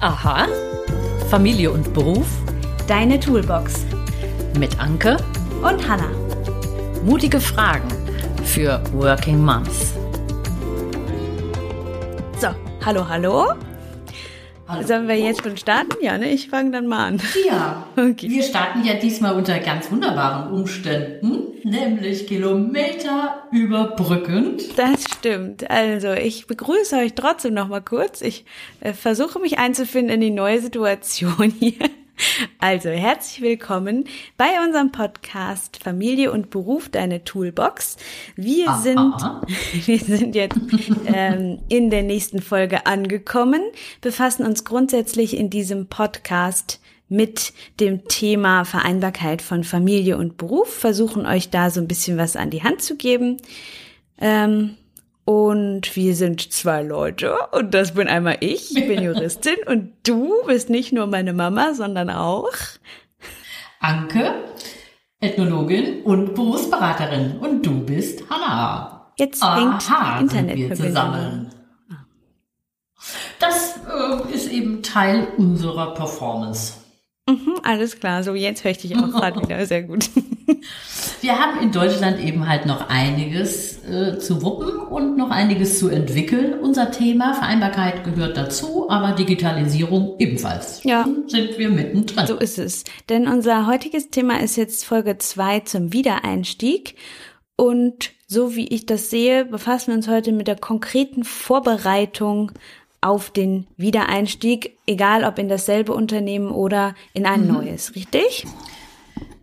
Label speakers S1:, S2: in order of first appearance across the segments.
S1: Aha. Familie und Beruf.
S2: Deine Toolbox.
S1: Mit Anke
S2: und Hanna.
S1: Mutige Fragen für Working Moms.
S2: So, hallo, hallo. Hallo. Sollen wir jetzt schon starten? Ja, ne? Ich fange dann mal an.
S3: Ja. Okay. Wir starten ja diesmal unter ganz wunderbaren Umständen, nämlich Kilometer überbrückend.
S2: Das stimmt. Also, ich begrüße euch trotzdem noch mal kurz. Ich äh, versuche mich einzufinden in die neue Situation hier. Also herzlich willkommen bei unserem Podcast Familie und Beruf, deine Toolbox. Wir aha, sind, wir sind jetzt ähm, in der nächsten Folge angekommen, befassen uns grundsätzlich in diesem Podcast mit dem Thema Vereinbarkeit von Familie und Beruf, versuchen euch da so ein bisschen was an die Hand zu geben. Ähm, und wir sind zwei Leute und das bin einmal ich, ich bin Juristin und du bist nicht nur meine Mama, sondern auch
S3: Anke, Ethnologin und Berufsberaterin und du bist Hanna.
S2: Jetzt hängt Aha, Internetverbindung.
S3: Das äh, ist eben Teil unserer Performance.
S2: Mhm, alles klar, so jetzt höre ich dich auch gerade wieder sehr gut.
S3: Wir haben in Deutschland eben halt noch einiges äh, zu wuppen und noch einiges zu entwickeln. Unser Thema Vereinbarkeit gehört dazu, aber Digitalisierung ebenfalls.
S2: Ja.
S3: Und sind wir mittendrin.
S2: So ist es. Denn unser heutiges Thema ist jetzt Folge zwei zum Wiedereinstieg. Und so wie ich das sehe, befassen wir uns heute mit der konkreten Vorbereitung auf den Wiedereinstieg, egal ob in dasselbe Unternehmen oder in ein mhm. neues, richtig?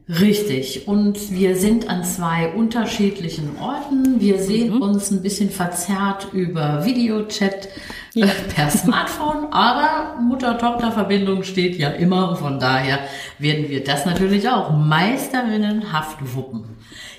S3: Richtig. Und wir sind an zwei unterschiedlichen Orten. Wir sehen mhm. uns ein bisschen verzerrt über Videochat ja. per Smartphone, aber Mutter-Tochter-Verbindung steht ja immer und von daher werden wir das natürlich auch meisterinnenhaft wuppen.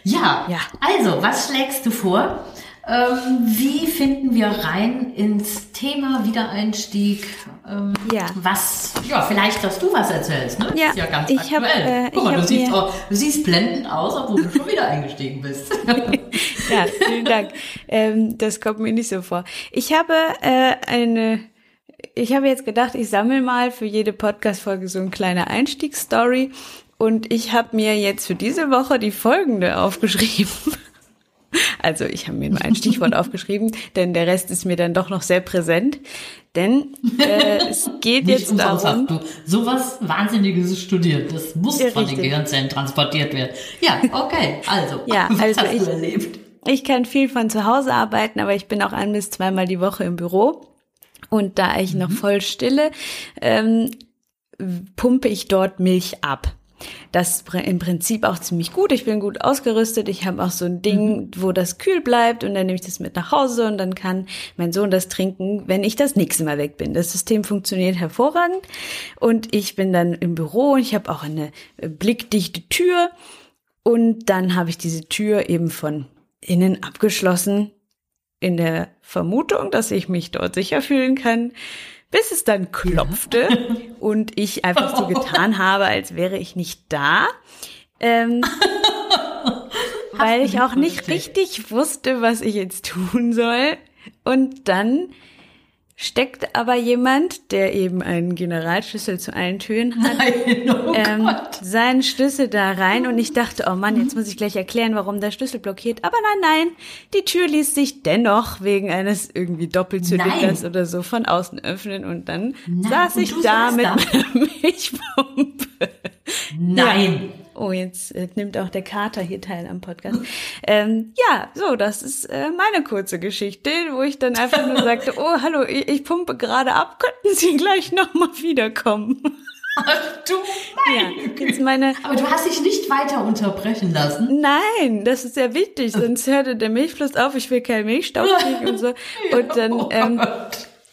S3: Ja, ja. also, was schlägst du vor? Ähm, wie finden wir rein ins Thema Wiedereinstieg? Ähm, ja. Was, ja, vielleicht, dass du was erzählst, ne?
S2: Ja,
S3: ist ja
S2: ganz ich aktuell. Hab, äh,
S3: Guck mal, du siehst, auch, du siehst blendend aus, obwohl du schon wieder eingestiegen bist.
S2: ja, vielen Dank. Ähm, das kommt mir nicht so vor. Ich habe äh, eine ich habe jetzt gedacht, ich sammle mal für jede Podcast-Folge so eine kleine Einstiegsstory. Und ich habe mir jetzt für diese Woche die folgende aufgeschrieben. Also ich habe mir nur ein Stichwort aufgeschrieben, denn der Rest ist mir dann doch noch sehr präsent. Denn äh, es geht Nicht jetzt darum.
S3: du sowas Wahnsinniges studiert. Das muss ja, von den Gehirnzellen transportiert werden. Ja, okay. Also,
S2: ja, was also hast ich, du erlebt? Ich kann viel von zu Hause arbeiten, aber ich bin auch ein bis zweimal die Woche im Büro. Und da ich mhm. noch voll stille, ähm, pumpe ich dort Milch ab. Das ist im Prinzip auch ziemlich gut. Ich bin gut ausgerüstet. Ich habe auch so ein Ding, mhm. wo das kühl bleibt und dann nehme ich das mit nach Hause und dann kann mein Sohn das trinken, wenn ich das nächste Mal weg bin. Das System funktioniert hervorragend und ich bin dann im Büro und ich habe auch eine äh, blickdichte Tür und dann habe ich diese Tür eben von innen abgeschlossen in der Vermutung, dass ich mich dort sicher fühlen kann bis es dann klopfte und ich einfach so getan habe, als wäre ich nicht da. Ähm, weil ich auch nicht richtig wusste, was ich jetzt tun soll. Und dann steckt aber jemand, der eben einen Generalschlüssel zu allen Türen hat, Nein, oh ähm, seinen Schlüssel da rein und ich dachte, oh Mann, jetzt muss ich gleich erklären, warum der Schlüssel blockiert. Aber nein, nein, die Tür ließ sich dennoch wegen eines irgendwie Doppelzylinders oder so von außen öffnen und dann nein, saß ich da mit meiner Milchpumpe.
S3: Nein.
S2: Ja. Oh, jetzt äh, nimmt auch der Kater hier teil am Podcast. Ähm, ja, so, das ist äh, meine kurze Geschichte, wo ich dann einfach nur sagte, oh, hallo, ich, ich pumpe gerade ab, könnten Sie gleich nochmal wiederkommen?
S3: Ach du meine ja, Aber du hast dich nicht weiter unterbrechen lassen.
S2: Nein, das ist sehr wichtig, sonst hörte der Milchfluss auf, ich will keinen Milchstau kriegen und so. Und dann, oh ähm,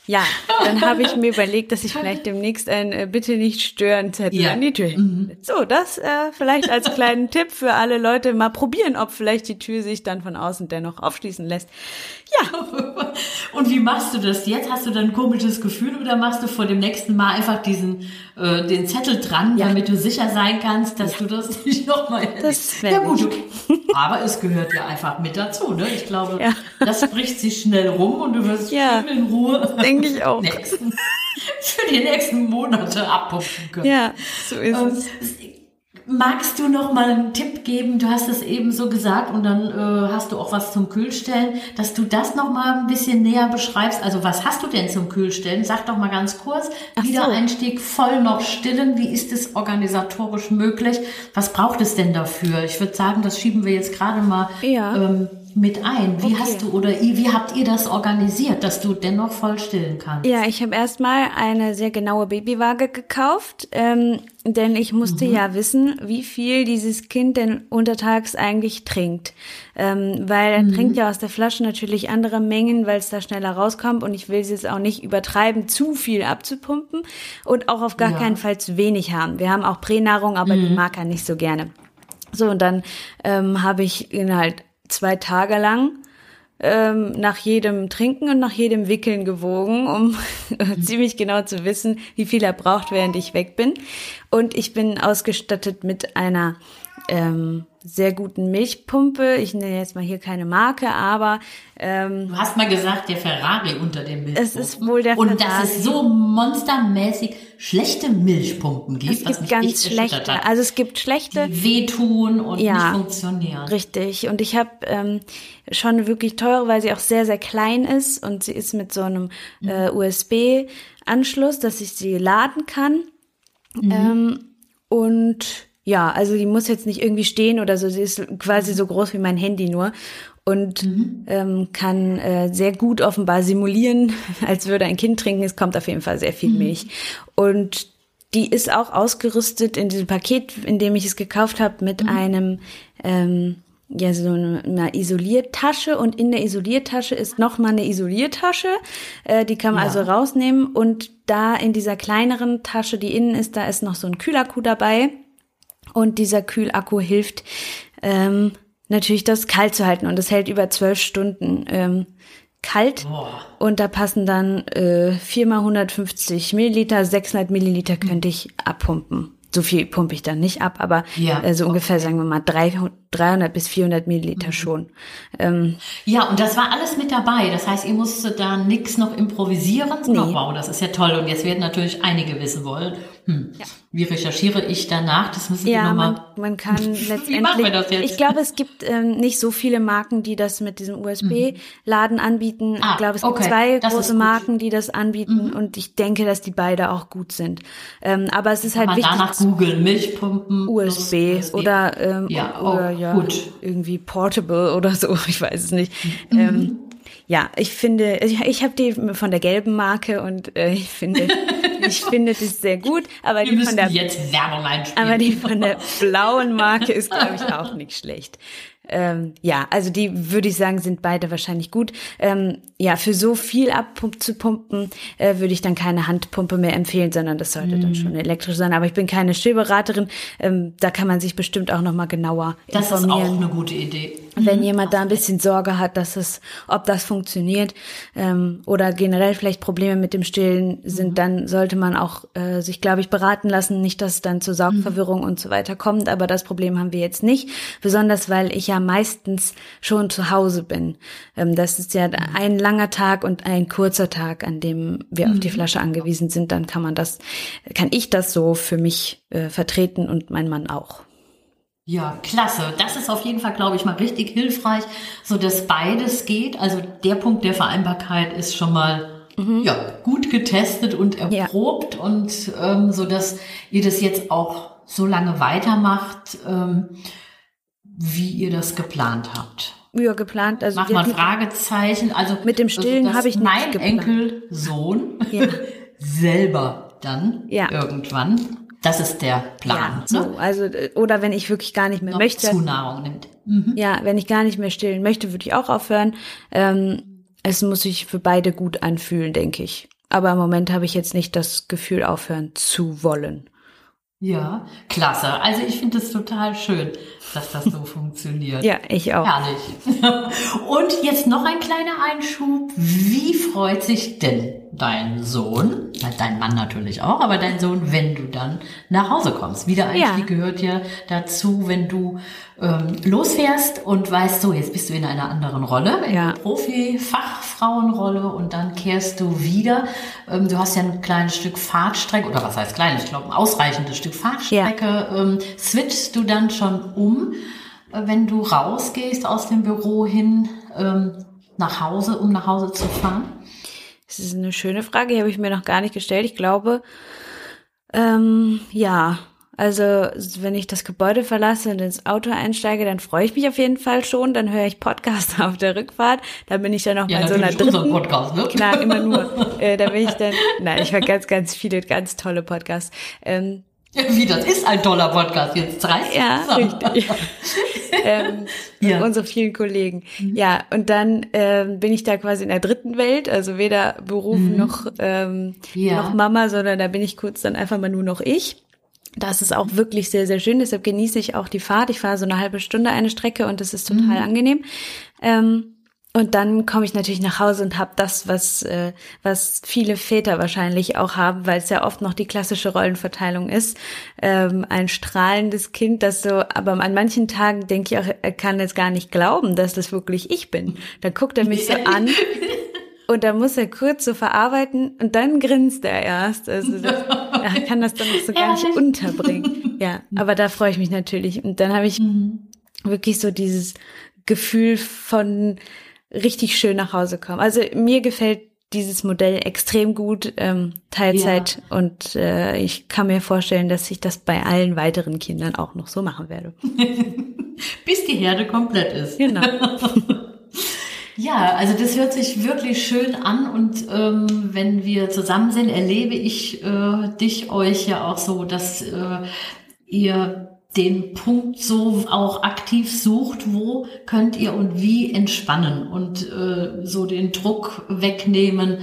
S2: ja, dann habe ich mir überlegt, dass ich vielleicht demnächst ein äh, Bitte nicht stören Zettel ja. an die Tür. Mhm. So, das äh, vielleicht als kleinen Tipp für alle Leute mal probieren, ob vielleicht die Tür sich dann von außen dennoch aufschließen lässt. Ja.
S3: Und wie machst du das jetzt? Hast du dann ein komisches Gefühl oder machst du vor dem nächsten Mal einfach diesen äh, den Zettel dran, ja. damit du sicher sein kannst, dass ja. du das nicht nochmal
S2: Das Ja gut,
S3: du, aber es gehört ja einfach mit dazu. Ne? Ich glaube, ja. Das bricht sich schnell rum und du wirst
S2: ja.
S3: in Ruhe.
S2: Denke ich auch.
S3: Nächsten für die nächsten Monate abpumpen können.
S2: Ja, so ist ähm, es.
S3: Magst du noch mal einen Tipp geben? Du hast es eben so gesagt und dann äh, hast du auch was zum Kühlstellen, dass du das noch mal ein bisschen näher beschreibst. Also was hast du denn zum Kühlstellen? Sag doch mal ganz kurz. Ach Wiedereinstieg so. voll noch stillen. Wie ist es organisatorisch möglich? Was braucht es denn dafür? Ich würde sagen, das schieben wir jetzt gerade mal ja. ähm, mit ein. Wie okay. hast du oder wie habt ihr das organisiert, dass du dennoch voll stillen kannst?
S2: Ja, ich habe erstmal eine sehr genaue Babywaage gekauft, ähm, denn ich musste mhm. ja wissen, wie viel dieses Kind denn untertags eigentlich trinkt. Ähm, weil er mhm. trinkt ja aus der Flasche natürlich andere Mengen, weil es da schneller rauskommt und ich will es jetzt auch nicht übertreiben, zu viel abzupumpen und auch auf gar ja. keinen Fall zu wenig haben. Wir haben auch Pränahrung, aber mhm. die mag er nicht so gerne. So, und dann ähm, habe ich ihn halt zwei Tage lang ähm, nach jedem Trinken und nach jedem Wickeln gewogen, um ziemlich genau zu wissen, wie viel er braucht, während ich weg bin. Und ich bin ausgestattet mit einer ähm, sehr guten Milchpumpe. Ich nenne jetzt mal hier keine Marke, aber
S3: ähm, du hast mal gesagt, der Ferrari unter dem Milchpumpen.
S2: Es ist wohl der
S3: Und Ferrari. dass es so monstermäßig schlechte Milchpumpen gibt.
S2: Es gibt ganz schlechte. Also es gibt schlechte,
S3: die wehtun und ja, nicht funktionieren.
S2: Richtig. Und ich habe ähm, schon wirklich teure, weil sie auch sehr sehr klein ist und sie ist mit so einem mhm. äh, USB-Anschluss, dass ich sie laden kann. Mhm. Ähm, und ja, also die muss jetzt nicht irgendwie stehen oder so. Sie ist quasi so groß wie mein Handy nur und mhm. ähm, kann äh, sehr gut offenbar simulieren, als würde ein Kind trinken. Es kommt auf jeden Fall sehr viel mhm. Milch. Und die ist auch ausgerüstet in diesem Paket, in dem ich es gekauft habe, mit mhm. einem ähm, ja so eine Isoliertasche und in der Isoliertasche ist noch mal eine Isoliertasche, äh, die kann man ja. also rausnehmen und da in dieser kleineren Tasche, die innen ist, da ist noch so ein Kühlakku dabei und dieser Kühlakku hilft ähm, natürlich, das kalt zu halten. Und das hält über zwölf Stunden ähm, kalt. Boah. Und da passen dann äh, 4 mal 150 Milliliter, 600 Milliliter könnte ich abpumpen so viel pumpe ich dann nicht ab, aber ja, äh, so ungefähr, sagen wir mal, 300, 300 bis 400 Milliliter mhm. schon.
S3: Ähm, ja, und das war alles mit dabei. Das heißt, ihr musstet da nichts noch improvisieren. Nee. Oh, wow, das ist ja toll. Und jetzt werden natürlich einige wissen wollen, hm, ja. wie recherchiere ich danach? Das müssen wir nochmal.
S2: Man, man kann letztendlich. wie machen wir das jetzt? Ich glaube, es gibt ähm, nicht so viele Marken, die das mit diesem USB-Laden anbieten. Ah, ich glaube, es gibt okay. zwei das große Marken, die das anbieten. Mhm. Und ich denke, dass die beide auch gut sind. Ähm, aber es ist halt wichtig. Danach
S3: googeln, Milchpumpen.
S2: USB, USB. oder, ähm, ja, oh, oder ja, gut. irgendwie Portable oder so. Ich weiß es nicht. Mhm. Ähm, ja, ich finde, ich, ich habe die von der gelben Marke und äh, ich finde, ich finde das sehr gut. Aber
S3: Wir
S2: die von der
S3: jetzt Werbung einspielen.
S2: Aber die von der blauen Marke ist, glaube ich, auch nicht schlecht. Ähm, ja, also die würde ich sagen, sind beide wahrscheinlich gut. Ähm, ja, für so viel abzupumpen äh, würde ich dann keine Handpumpe mehr empfehlen, sondern das sollte mm. dann mhm. schon elektrisch sein. Aber ich bin keine Stillberaterin. Ähm, da kann man sich bestimmt auch noch mal genauer
S3: das
S2: informieren.
S3: Das ist auch eine gute Idee.
S2: Wenn mhm. jemand da ein bisschen Sorge hat, dass es, ob das funktioniert ähm, oder generell vielleicht Probleme mit dem Stillen sind, mhm. dann sollte man auch äh, sich, glaube ich, beraten lassen. Nicht, dass es dann zur Saugverwirrung mhm. und so weiter kommt. Aber das Problem haben wir jetzt nicht, besonders weil ich ja meistens schon zu Hause bin. Ähm, das ist ja ein langer Tag und ein kurzer Tag, an dem wir mhm. auf die mhm. Flasche angewiesen sind. Dann kann man das, kann ich das so für mich äh, vertreten und mein Mann auch.
S3: Ja, klasse. Das ist auf jeden Fall, glaube ich, mal richtig hilfreich, so dass beides geht. Also der Punkt der Vereinbarkeit ist schon mal mhm. ja gut getestet und erprobt ja. und ähm, so dass ihr das jetzt auch so lange weitermacht. Ähm, wie ihr das geplant habt.
S2: Ja, geplant.
S3: Also Mach mal Fragezeichen. Also
S2: mit dem Stillen also, habe ich
S3: mein Enkelsohn ja. selber dann ja. irgendwann. Das ist der Plan.
S2: Ja, ne? so, also oder wenn ich wirklich gar nicht mehr
S3: Noch
S2: möchte.
S3: Zunahrung nimmt.
S2: Mhm. Ja, wenn ich gar nicht mehr stillen möchte, würde ich auch aufhören. Ähm, es muss sich für beide gut anfühlen, denke ich. Aber im Moment habe ich jetzt nicht das Gefühl, aufhören zu wollen.
S3: Ja, klasse. Also ich finde es total schön, dass das so funktioniert.
S2: Ja, ich auch.
S3: Herrlich. Und jetzt noch ein kleiner Einschub. Wie freut sich denn dein Sohn, dein Mann natürlich auch, aber dein Sohn, wenn du dann nach Hause kommst. Wiedereinstieg ja. gehört ja dazu, wenn du ähm, losfährst und weißt, so, jetzt bist du in einer anderen Rolle, in ja. Profi-Fachfrauenrolle und dann kehrst du wieder. Ähm, du hast ja ein kleines Stück Fahrtstrecke, oder was heißt klein, ich glaube ein ausreichendes Stück Fahrtstrecke. Ja. Ähm, switchst du dann schon um, äh, wenn du rausgehst aus dem Büro hin ähm, nach Hause, um nach Hause zu fahren?
S2: Das ist eine schöne Frage, die habe ich mir noch gar nicht gestellt. Ich glaube, ähm, ja, also wenn ich das Gebäude verlasse und ins Auto einsteige, dann freue ich mich auf jeden Fall schon. Dann höre ich Podcast auf der Rückfahrt. Da bin ich dann noch ja, bei so einer dritten. Podcast, ne? Klar, immer nur. äh, da bin ich dann. Nein, ich höre ganz, ganz viele, ganz tolle Podcasts. Ähm,
S3: Wie, das ist ein toller Podcast, jetzt reißt
S2: Ja, richtig. ähm, ja. Unsere vielen Kollegen. Mhm. Ja, und dann ähm, bin ich da quasi in der dritten Welt, also weder Beruf mhm. noch, ähm, ja. noch Mama, sondern da bin ich kurz dann einfach mal nur noch ich. Das ist auch wirklich sehr, sehr schön. Deshalb genieße ich auch die Fahrt. Ich fahre so eine halbe Stunde eine Strecke und das ist total mhm. angenehm. Ähm, und dann komme ich natürlich nach Hause und habe das, was, äh, was viele Väter wahrscheinlich auch haben, weil es ja oft noch die klassische Rollenverteilung ist. Ähm, ein strahlendes Kind, das so, aber an manchen Tagen denke ich auch, er kann jetzt gar nicht glauben, dass das wirklich ich bin. Da guckt er mich so an und da muss er kurz so verarbeiten und dann grinst er erst. Also das, er kann das dann so gar nicht unterbringen. Ja, aber da freue ich mich natürlich. Und dann habe ich mhm. wirklich so dieses Gefühl von richtig schön nach Hause kommen. Also mir gefällt dieses Modell extrem gut, ähm, Teilzeit. Ja. Und äh, ich kann mir vorstellen, dass ich das bei allen weiteren Kindern auch noch so machen werde.
S3: Bis die Herde komplett ist.
S2: Genau.
S3: Ja, also das hört sich wirklich schön an und ähm, wenn wir zusammen sind, erlebe ich äh, dich, euch ja auch so, dass äh, ihr den Punkt so auch aktiv sucht, wo könnt ihr und wie entspannen und äh, so den Druck wegnehmen,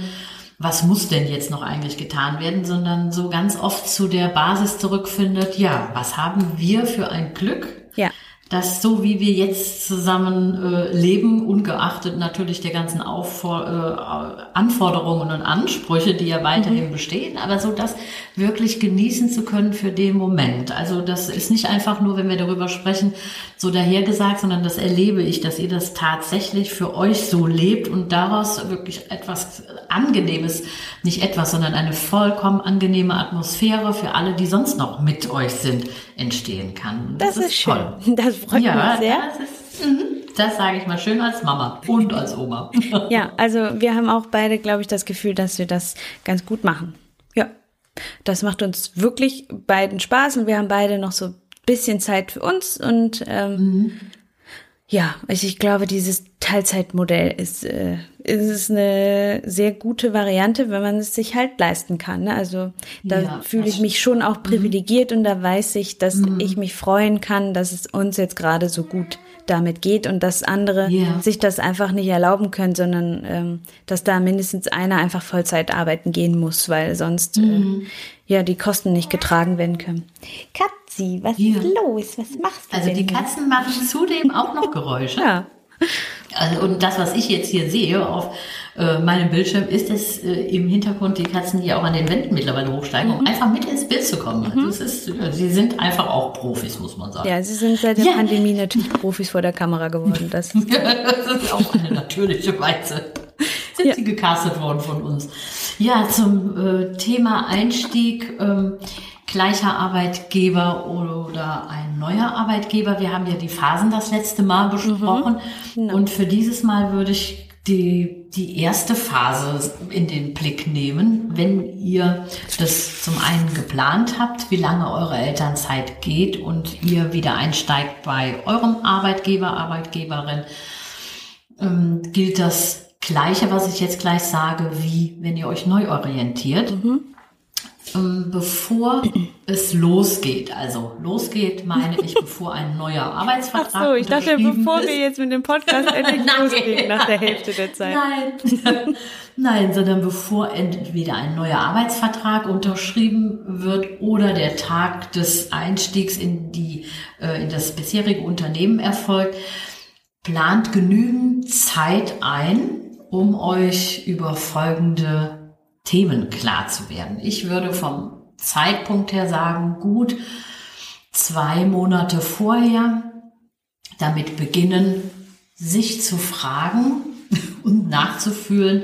S3: was muss denn jetzt noch eigentlich getan werden, sondern so ganz oft zu der Basis zurückfindet, ja, was haben wir für ein Glück?
S2: Ja
S3: dass so wie wir jetzt zusammen äh, leben, ungeachtet natürlich der ganzen Auffor äh, Anforderungen und Ansprüche, die ja weiterhin mhm. bestehen, aber so das wirklich genießen zu können für den Moment. Also das ist nicht einfach nur, wenn wir darüber sprechen, so dahergesagt, sondern das erlebe ich, dass ihr das tatsächlich für euch so lebt und daraus wirklich etwas Angenehmes, nicht etwas, sondern eine vollkommen angenehme Atmosphäre für alle, die sonst noch mit euch sind, entstehen kann.
S2: Das, das ist, ist toll. Schön. Das freut ja, mich sehr.
S3: Das, ist, mhm. das sage ich mal schön als Mama und als Oma.
S2: ja, also wir haben auch beide, glaube ich, das Gefühl, dass wir das ganz gut machen. Ja, das macht uns wirklich beiden Spaß und wir haben beide noch so ein bisschen Zeit für uns und ähm, mhm. Ja, also ich glaube, dieses Teilzeitmodell ist, äh, ist eine sehr gute Variante, wenn man es sich halt leisten kann. Ne? Also da ja, fühle ich mich schon auch mhm. privilegiert mhm. und da weiß ich, dass mhm. ich mich freuen kann, dass es uns jetzt gerade so gut damit geht und dass andere yeah. sich das einfach nicht erlauben können, sondern ähm, dass da mindestens einer einfach Vollzeit arbeiten gehen muss, weil sonst äh, mhm. äh, ja die Kosten nicht getragen werden können. Katzi, was ja. ist los? Was machst du?
S3: Also die Katzen machen zudem auch noch Geräusche.
S2: ja.
S3: Also, und das, was ich jetzt hier sehe auf äh, meinem Bildschirm, ist, dass äh, im Hintergrund die Katzen hier auch an den Wänden mittlerweile hochsteigen, mhm. um einfach mit ins Bild zu kommen. Mhm. Das ist, sie sind einfach auch Profis, muss man sagen.
S2: Ja, sie sind seit der ja. Pandemie natürlich Profis vor der Kamera geworden. Das,
S3: das ist auch eine natürliche Weise. Sind ja. sie gecastet worden von uns. Ja, zum äh, Thema Einstieg. Ähm, gleicher Arbeitgeber oder ein neuer Arbeitgeber. Wir haben ja die Phasen das letzte Mal besprochen. Mhm, genau. Und für dieses Mal würde ich die, die erste Phase in den Blick nehmen, wenn ihr das zum einen geplant habt, wie lange eure Elternzeit geht und ihr wieder einsteigt bei eurem Arbeitgeber, Arbeitgeberin, ähm, gilt das Gleiche, was ich jetzt gleich sage, wie wenn ihr euch neu orientiert. Mhm. Ähm, bevor es losgeht, also losgeht, meine ich, bevor ein neuer Arbeitsvertrag Ach so,
S2: ich dachte, bevor ist. wir jetzt mit dem Podcast endlich losgehen nach der Hälfte der Zeit.
S3: Nein. Nein, sondern bevor entweder ein neuer Arbeitsvertrag unterschrieben wird oder der Tag des Einstiegs in die, äh, in das bisherige Unternehmen erfolgt, plant genügend Zeit ein, um euch über folgende Themen klar zu werden. Ich würde vom Zeitpunkt her sagen, gut zwei Monate vorher damit beginnen, sich zu fragen und nachzufühlen,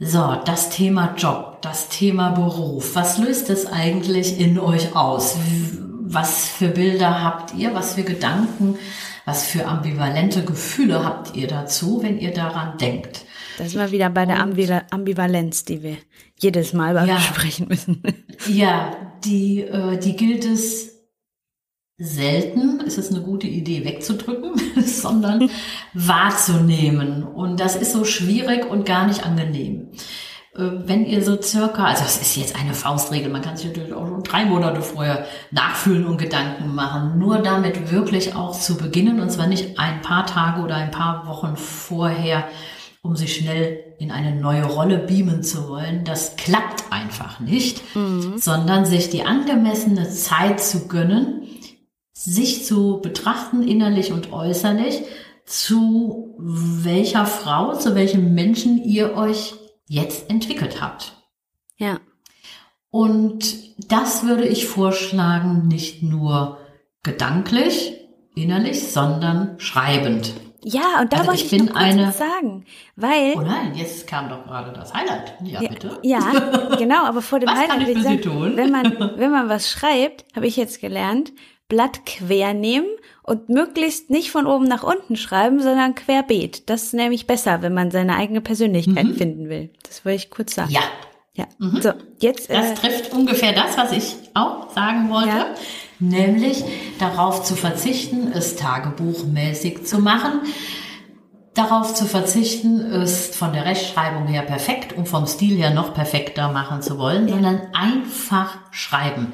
S3: so, das Thema Job, das Thema Beruf, was löst es eigentlich in euch aus? Was für Bilder habt ihr? Was für Gedanken? Was für ambivalente Gefühle habt ihr dazu, wenn ihr daran denkt?
S2: Das ist mal wieder bei der Ambivalenz, die wir jedes Mal ja, besprechen müssen.
S3: Ja, die, äh, die gilt es selten, ist es eine gute Idee wegzudrücken, sondern wahrzunehmen. Und das ist so schwierig und gar nicht angenehm. Äh, wenn ihr so circa, also das ist jetzt eine Faustregel, man kann sich natürlich auch schon drei Monate vorher nachfühlen und Gedanken machen, nur damit wirklich auch zu beginnen und zwar nicht ein paar Tage oder ein paar Wochen vorher, um sich schnell in eine neue Rolle beamen zu wollen. Das klappt einfach nicht, mhm. sondern sich die angemessene Zeit zu gönnen, sich zu betrachten, innerlich und äußerlich, zu welcher Frau, zu welchem Menschen ihr euch jetzt entwickelt habt.
S2: Ja.
S3: Und das würde ich vorschlagen, nicht nur gedanklich, innerlich, sondern schreibend.
S2: Ja, und da also wollte ich, ich noch eine, sagen, weil.
S3: Oh nein, jetzt kam doch gerade das Highlight. Ja, ja bitte.
S2: Ja, genau, aber vor dem
S3: was
S2: Highlight
S3: kann ich für sagen, Sie tun?
S2: wenn man wenn man was schreibt, habe ich jetzt gelernt, Blatt quer nehmen und möglichst nicht von oben nach unten schreiben, sondern querbeet. Das ist nämlich besser, wenn man seine eigene Persönlichkeit mhm. finden will. Das wollte ich kurz sagen.
S3: Ja.
S2: Ja. Mhm. So, jetzt.
S3: Das äh, trifft ungefähr das, was ich auch sagen wollte. Ja. Nämlich darauf zu verzichten, es tagebuchmäßig zu machen. Darauf zu verzichten, es von der Rechtschreibung her perfekt und vom Stil her noch perfekter machen zu wollen, ja. sondern einfach schreiben.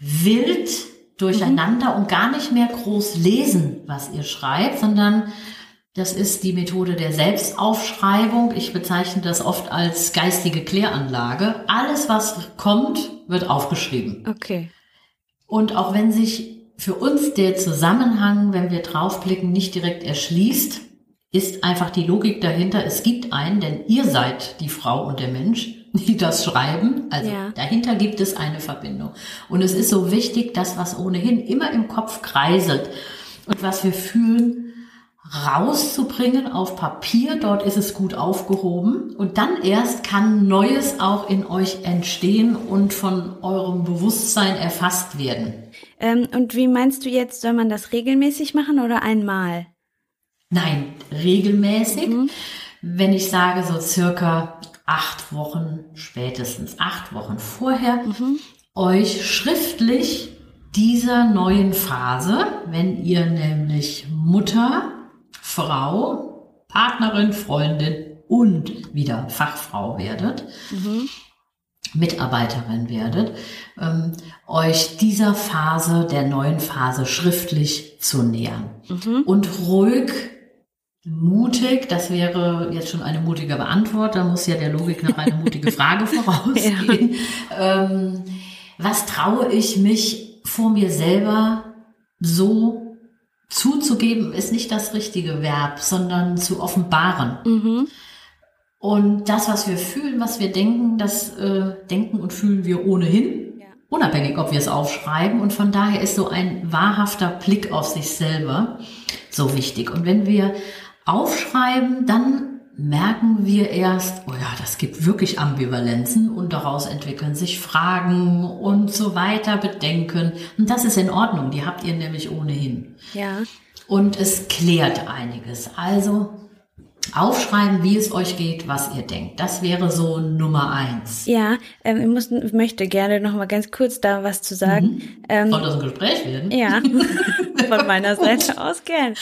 S3: Wild durcheinander mhm. und gar nicht mehr groß lesen, was ihr schreibt, sondern das ist die Methode der Selbstaufschreibung. Ich bezeichne das oft als geistige Kläranlage. Alles, was kommt, wird aufgeschrieben.
S2: Okay.
S3: Und auch wenn sich für uns der Zusammenhang, wenn wir draufblicken, nicht direkt erschließt, ist einfach die Logik dahinter, es gibt einen, denn ihr seid die Frau und der Mensch, die das schreiben. Also ja. dahinter gibt es eine Verbindung. Und es ist so wichtig, dass was ohnehin immer im Kopf kreiselt und was wir fühlen, rauszubringen auf Papier. Dort ist es gut aufgehoben. Und dann erst kann Neues auch in euch entstehen und von eurem Bewusstsein erfasst werden.
S2: Ähm, und wie meinst du jetzt, soll man das regelmäßig machen oder einmal?
S3: Nein, regelmäßig. Mhm. Wenn ich sage, so circa acht Wochen, spätestens acht Wochen vorher, mhm. euch schriftlich dieser neuen Phase, wenn ihr nämlich Mutter, Frau, Partnerin, Freundin und wieder Fachfrau werdet, mhm. Mitarbeiterin werdet, ähm, euch dieser Phase, der neuen Phase schriftlich zu nähern mhm. und ruhig Mutig, das wäre jetzt schon eine mutige Beantwortung, da muss ja der Logik noch eine mutige Frage vorausgehen. ja. ähm, was traue ich mich vor mir selber so zuzugeben, ist nicht das richtige Verb, sondern zu offenbaren. Mhm. Und das, was wir fühlen, was wir denken, das äh, denken und fühlen wir ohnehin, ja. unabhängig, ob wir es aufschreiben. Und von daher ist so ein wahrhafter Blick auf sich selber so wichtig. Und wenn wir aufschreiben, dann merken wir erst, oh ja, das gibt wirklich Ambivalenzen und daraus entwickeln sich Fragen und so weiter, Bedenken. Und das ist in Ordnung, die habt ihr nämlich ohnehin.
S2: Ja.
S3: Und es klärt einiges. Also aufschreiben, wie es euch geht, was ihr denkt. Das wäre so Nummer eins.
S2: Ja, ähm, ich, muss, ich möchte gerne noch mal ganz kurz da was zu sagen. Mhm.
S3: Ähm, Soll das ein Gespräch werden?
S2: Ja, von meiner Seite aus gern.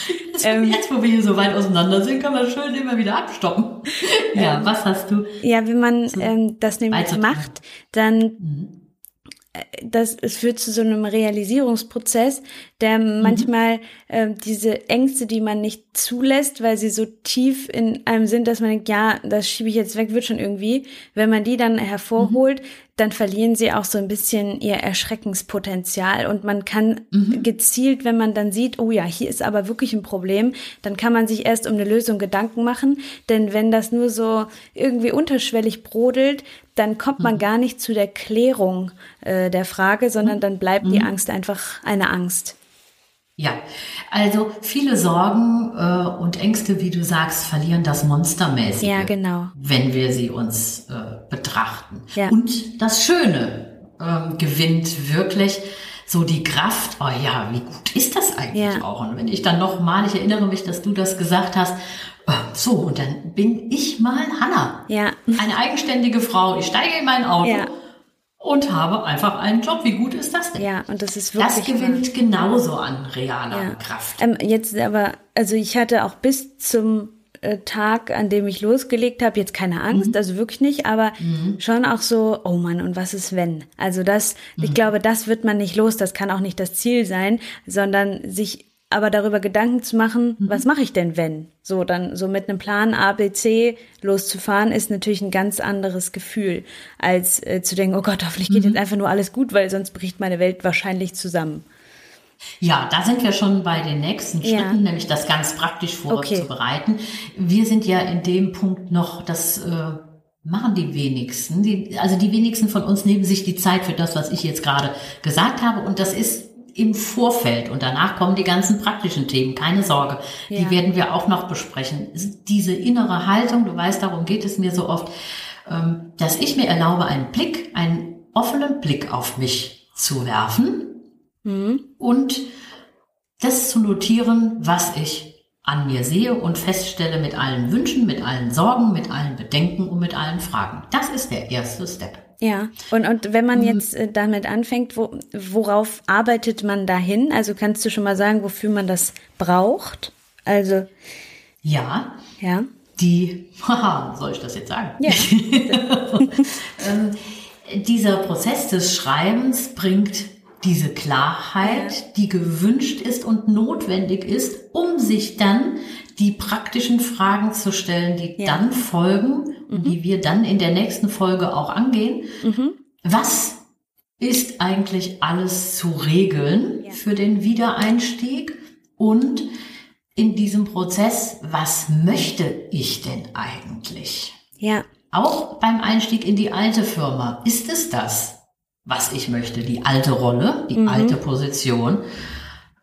S3: Ähm, jetzt, wo wir hier so weit auseinander sind, kann man schön immer wieder abstoppen. ja, was hast du?
S2: Ja, wenn man ähm, das nämlich macht, dann mhm das, es führt zu so einem Realisierungsprozess, der mhm. manchmal äh, diese Ängste, die man nicht zulässt, weil sie so tief in einem sind, dass man denkt, ja, das schiebe ich jetzt weg, wird schon irgendwie. Wenn man die dann hervorholt, mhm. Dann verlieren sie auch so ein bisschen ihr Erschreckenspotenzial und man kann mhm. gezielt, wenn man dann sieht, oh ja, hier ist aber wirklich ein Problem, dann kann man sich erst um eine Lösung Gedanken machen, denn wenn das nur so irgendwie unterschwellig brodelt, dann kommt man mhm. gar nicht zu der Klärung äh, der Frage, sondern mhm. dann bleibt die mhm. Angst einfach eine Angst.
S3: Ja, also viele Sorgen äh, und Ängste, wie du sagst, verlieren das Monstermäßige.
S2: Ja, genau.
S3: Wenn wir sie uns äh, betrachten. Ja. Und das Schöne ähm, gewinnt wirklich so die Kraft. Oh ja, wie gut ist das eigentlich ja. auch? Und wenn ich dann noch mal, ich erinnere mich, dass du das gesagt hast. Äh, so, und dann bin ich mal Hanna.
S2: Ja.
S3: Eine eigenständige Frau. Ich steige in mein Auto. Ja und habe einfach einen Job. Wie gut ist das denn?
S2: Ja, und das ist wirklich.
S3: Das gewinnt wahr. genauso an realer ja. Kraft.
S2: Ähm, jetzt aber, also ich hatte auch bis zum äh, Tag, an dem ich losgelegt habe, jetzt keine Angst, mhm. also wirklich nicht, aber mhm. schon auch so, oh Mann, und was ist wenn? Also das, mhm. ich glaube, das wird man nicht los, das kann auch nicht das Ziel sein, sondern sich aber darüber Gedanken zu machen, mhm. was mache ich denn, wenn? So, dann so mit einem Plan A, B, C loszufahren, ist natürlich ein ganz anderes Gefühl, als äh, zu denken, oh Gott, hoffentlich geht mhm. jetzt einfach nur alles gut, weil sonst bricht meine Welt wahrscheinlich zusammen.
S3: Ja, da sind wir schon bei den nächsten Schritten, ja. nämlich das ganz praktisch vorzubereiten. Okay. Wir sind ja in dem Punkt noch, das äh, machen die wenigsten. Die, also die wenigsten von uns nehmen sich die Zeit für das, was ich jetzt gerade gesagt habe. Und das ist im Vorfeld und danach kommen die ganzen praktischen Themen, keine Sorge. Ja. Die werden wir auch noch besprechen. Diese innere Haltung, du weißt, darum geht es mir so oft, ähm, dass ich mir erlaube, einen Blick, einen offenen Blick auf mich zu werfen mhm. und das zu notieren, was ich an mir sehe und feststelle mit allen Wünschen, mit allen Sorgen, mit allen Bedenken und mit allen Fragen. Das ist der erste Step.
S2: Ja, und, und wenn man mhm. jetzt äh, damit anfängt, wo, worauf arbeitet man dahin? Also kannst du schon mal sagen, wofür man das braucht? Also.
S3: Ja.
S2: Ja.
S3: Die, haha, soll ich das jetzt sagen? Ja. ähm, dieser Prozess des Schreibens bringt diese Klarheit, ja. die gewünscht ist und notwendig ist, um sich dann die praktischen Fragen zu stellen, die ja. dann folgen mhm. die wir dann in der nächsten Folge auch angehen. Mhm. Was ist eigentlich alles zu regeln ja. für den Wiedereinstieg? Und in diesem Prozess, was möchte ich denn eigentlich?
S2: Ja.
S3: Auch beim Einstieg in die alte Firma, ist es das, was ich möchte? Die alte Rolle, die mhm. alte Position?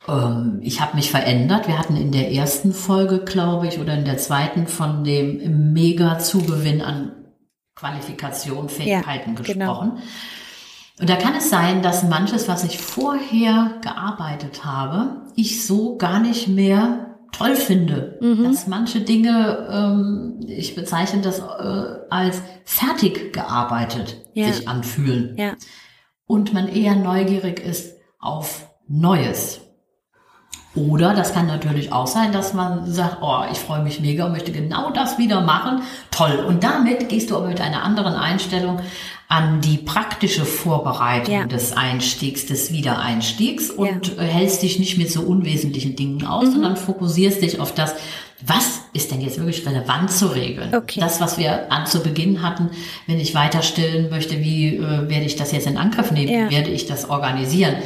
S3: Ähm, ich habe mich verändert. Wir hatten in der ersten Folge, glaube ich, oder in der zweiten von dem Mega-Zugewinn an Qualifikation, Fähigkeiten ja, genau. gesprochen. Genau. Und da kann es sein, dass manches, was ich vorher gearbeitet habe, ich so gar nicht mehr toll finde. Mhm. Dass manche Dinge, ähm, ich bezeichne das äh, als fertig gearbeitet, ja. sich anfühlen.
S2: Ja.
S3: Und man eher neugierig ist auf Neues. Oder das kann natürlich auch sein, dass man sagt, oh, ich freue mich mega und möchte genau das wieder machen. Toll. Und damit gehst du aber mit einer anderen Einstellung an die praktische Vorbereitung ja. des Einstiegs, des Wiedereinstiegs und ja. hältst dich nicht mit so unwesentlichen Dingen aus, mhm. sondern fokussierst dich auf das, was ist denn jetzt wirklich relevant zu regeln?
S2: Okay.
S3: Das, was wir an zu Beginn hatten, wenn ich weiter stillen möchte, wie äh, werde ich das jetzt in Angriff nehmen? Ja. Wie werde ich das organisieren?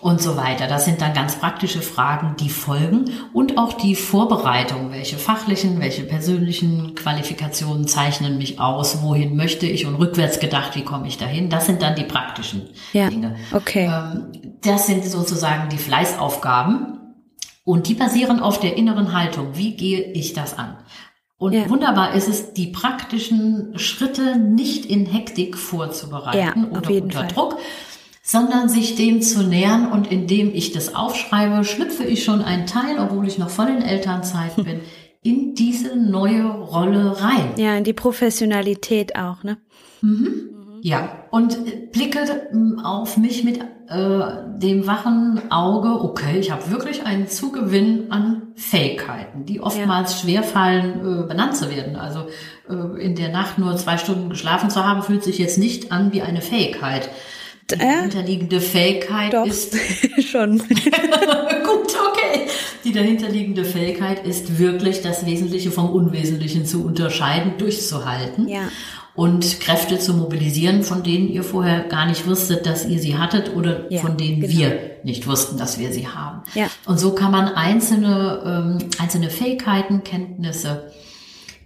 S3: Und so weiter. Das sind dann ganz praktische Fragen, die folgen und auch die Vorbereitung. Welche fachlichen, welche persönlichen Qualifikationen zeichnen mich aus? Wohin möchte ich? Und rückwärts gedacht, wie komme ich dahin? Das sind dann die praktischen
S2: ja,
S3: Dinge.
S2: Okay.
S3: Ähm, das sind sozusagen die Fleißaufgaben und die basieren auf der inneren Haltung. Wie gehe ich das an? Und ja. wunderbar ist es, die praktischen Schritte nicht in Hektik vorzubereiten ja, oder unter Fall. Druck, sondern sich dem zu nähern und indem ich das aufschreibe, schlüpfe ich schon einen Teil, obwohl ich noch voll in Elternzeit bin, in diese neue Rolle rein.
S2: Ja, in die Professionalität auch, ne?
S3: Mhm. Ja, und blicke ähm, auf mich mit äh, dem wachen Auge, okay, ich habe wirklich einen Zugewinn an Fähigkeiten, die oftmals ja. schwerfallen, äh, benannt zu werden. Also äh, in der Nacht nur zwei Stunden geschlafen zu haben, fühlt sich jetzt nicht an wie eine Fähigkeit. Die äh? dahinterliegende Fähigkeit
S2: Doch,
S3: ist
S2: schon.
S3: Gut, okay. Die dahinterliegende Fähigkeit ist wirklich das Wesentliche vom Unwesentlichen zu unterscheiden, durchzuhalten.
S2: Ja.
S3: und Kräfte zu mobilisieren, von denen ihr vorher gar nicht wusstet, dass ihr sie hattet oder ja, von denen genau. wir nicht wussten, dass wir sie haben. Ja. Und so kann man einzelne, ähm, einzelne Fähigkeiten, Kenntnisse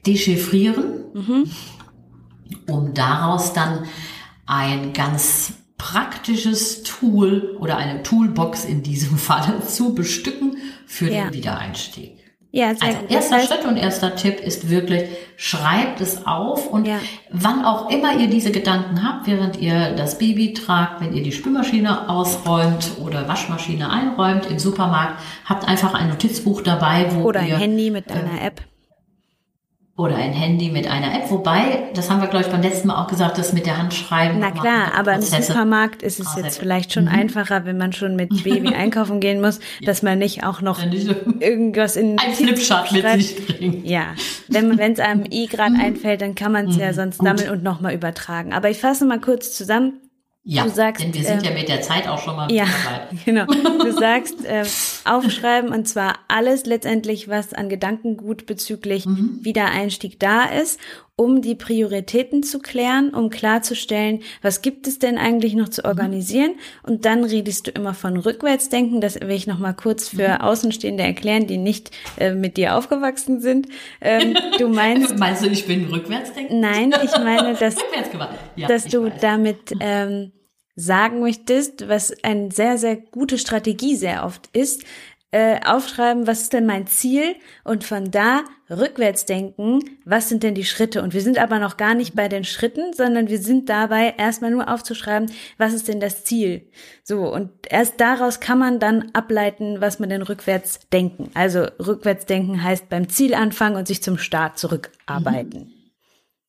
S3: dechiffrieren, mhm. um daraus dann ein ganz praktisches Tool oder eine Toolbox in diesem Fall zu bestücken für ja. den Wiedereinstieg. Ja, sehr also gut. erster das heißt, Schritt und erster Tipp ist wirklich, schreibt es auf und ja. wann auch immer ihr diese Gedanken habt, während ihr das Baby tragt, wenn ihr die Spülmaschine ausräumt oder Waschmaschine einräumt im Supermarkt, habt einfach ein Notizbuch dabei,
S2: wo oder ihr, ein Handy mit einer äh, App
S3: oder ein Handy mit einer App. Wobei, das haben wir, glaube ich, beim letzten Mal auch gesagt, das mit der Hand schreiben.
S2: Na klar, aber im Supermarkt ist es jetzt vielleicht schon mhm. einfacher, wenn man schon mit Baby einkaufen gehen muss, ja. dass man nicht auch noch irgendwas in
S3: ein Flipchart mit sich bringt.
S2: Ja, wenn es einem eh gerade mhm. einfällt, dann kann man es mhm. ja sonst sammeln und nochmal übertragen. Aber ich fasse mal kurz zusammen.
S3: Ja, du sagst, denn wir sind ja mit der Zeit auch schon mal
S2: ja, genau. Du sagst, äh, aufschreiben und zwar alles letztendlich, was an Gedankengut bezüglich mhm. Wiedereinstieg da ist, um die Prioritäten zu klären, um klarzustellen, was gibt es denn eigentlich noch zu mhm. organisieren. Und dann redest du immer von Rückwärtsdenken. Das will ich nochmal kurz für mhm. Außenstehende erklären, die nicht äh, mit dir aufgewachsen sind. Ähm, du meinst.
S3: meinst du, ich bin Rückwärtsdenken?
S2: Nein, ich meine, dass, ja, dass du weiß. damit ähm, sagen möchtest, was eine sehr, sehr gute Strategie sehr oft ist, äh, aufschreiben, was ist denn mein Ziel und von da rückwärts denken, was sind denn die Schritte. Und wir sind aber noch gar nicht bei den Schritten, sondern wir sind dabei, erstmal nur aufzuschreiben, was ist denn das Ziel. So, und erst daraus kann man dann ableiten, was man denn rückwärts denken. Also rückwärts denken heißt beim Ziel anfangen und sich zum Start zurückarbeiten.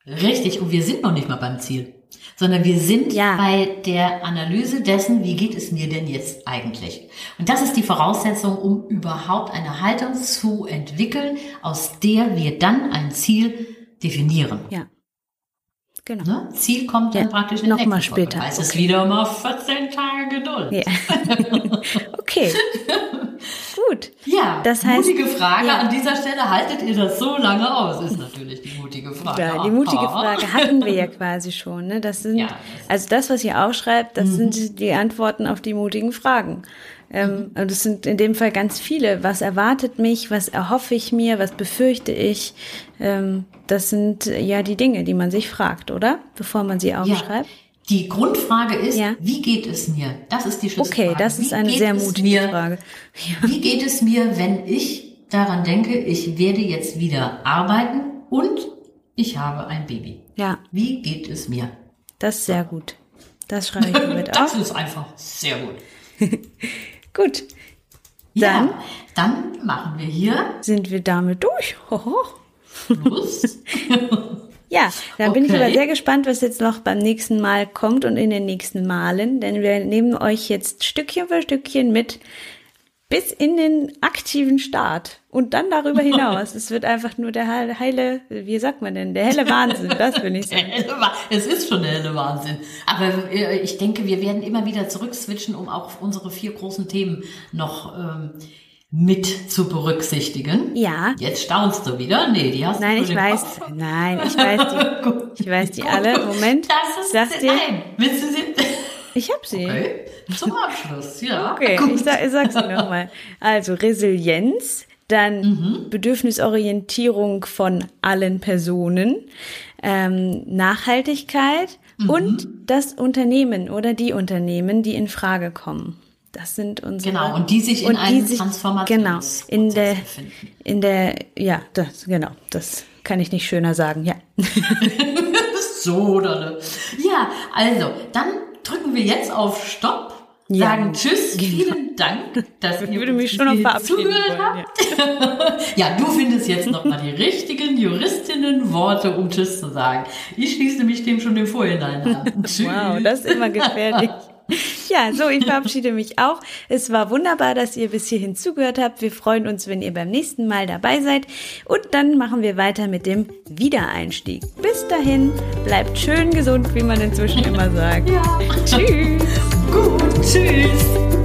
S3: Richtig, und wir sind noch nicht mal beim Ziel sondern wir sind ja. bei der Analyse dessen, wie geht es mir denn jetzt eigentlich? Und das ist die Voraussetzung, um überhaupt eine Haltung zu entwickeln, aus der wir dann ein Ziel definieren.
S2: Ja.
S3: Genau. Ne? Ziel kommt dann ja, praktisch in
S2: noch mal später.
S3: Es okay. ist wieder mal 14 Tage Geduld.
S2: Ja. okay. Gut.
S3: Ja, das heißt, mutige Frage ja. an dieser Stelle. Haltet ihr das so lange aus? Ist natürlich die mutige Frage.
S2: Ja, die mutige Frage hatten wir ja quasi schon. Ne? Das sind, ja, also das, was ihr aufschreibt, das mhm. sind die Antworten auf die mutigen Fragen. Ähm, und es sind in dem Fall ganz viele. Was erwartet mich? Was erhoffe ich mir? Was befürchte ich? Ähm, das sind ja die Dinge, die man sich fragt, oder? Bevor man sie aufschreibt. Ja.
S3: Die Grundfrage ist, ja. wie geht es mir? Das ist die Schlüsselfrage.
S2: Okay, das ist wie eine sehr mutige
S3: mir,
S2: Frage.
S3: Ja. Wie geht es mir, wenn ich daran denke, ich werde jetzt wieder arbeiten und ich habe ein Baby?
S2: Ja.
S3: Wie geht es mir?
S2: Das ist sehr gut. Das schreibe ich mit
S3: auf. Das ist einfach sehr gut.
S2: gut.
S3: Dann, ja, dann machen wir hier.
S2: Sind wir damit durch? Hoho. Schluss. Ja, dann okay. bin ich aber sehr gespannt, was jetzt noch beim nächsten Mal kommt und in den nächsten Malen, denn wir nehmen euch jetzt Stückchen für Stückchen mit bis in den aktiven Start und dann darüber hinaus. es wird einfach nur der heile, wie sagt man denn, der helle Wahnsinn, das will ich sagen.
S3: Es ist schon der helle Wahnsinn. Aber äh, ich denke, wir werden immer wieder zurückswitchen, um auch unsere vier großen Themen noch ähm, mit zu berücksichtigen.
S2: Ja.
S3: Jetzt staunst du wieder. Nee, die hast
S2: nein, du Nein, ich weiß, Kopf. nein, ich weiß die, ich weiß die alle. Moment.
S3: Das ist, dir. Nein, willst du sie?
S2: Ich hab sie.
S3: Okay. Zum Abschluss, ja.
S2: Okay, Gut. ich, sag, ich sag's dir nochmal. Also Resilienz, dann mhm. Bedürfnisorientierung von allen Personen, ähm, Nachhaltigkeit mhm. und das Unternehmen oder die Unternehmen, die in Frage kommen. Das sind unsere.
S3: Genau, und die sich in einem Transformation
S2: Genau, in der, befinden. in der, ja, das, genau, das kann ich nicht schöner sagen, ja.
S3: so, oder? Ja, also, dann drücken wir jetzt auf Stopp, ja, sagen Tschüss, genau. vielen Dank, dass
S2: ich würde mich schon noch verabschieden
S3: zugehört wollen, habt. Ja. ja, du findest jetzt nochmal die richtigen Juristinnen-Worte, um Tschüss zu sagen. Ich schließe mich dem schon im Vorhinein an.
S2: Tschüss. Wow, das ist immer gefährlich. Ja, so, ich verabschiede mich auch. Es war wunderbar, dass ihr bis hierhin zugehört habt. Wir freuen uns, wenn ihr beim nächsten Mal dabei seid. Und dann machen wir weiter mit dem Wiedereinstieg. Bis dahin, bleibt schön gesund, wie man inzwischen immer sagt.
S3: Ja.
S2: Tschüss.
S3: Gut, tschüss.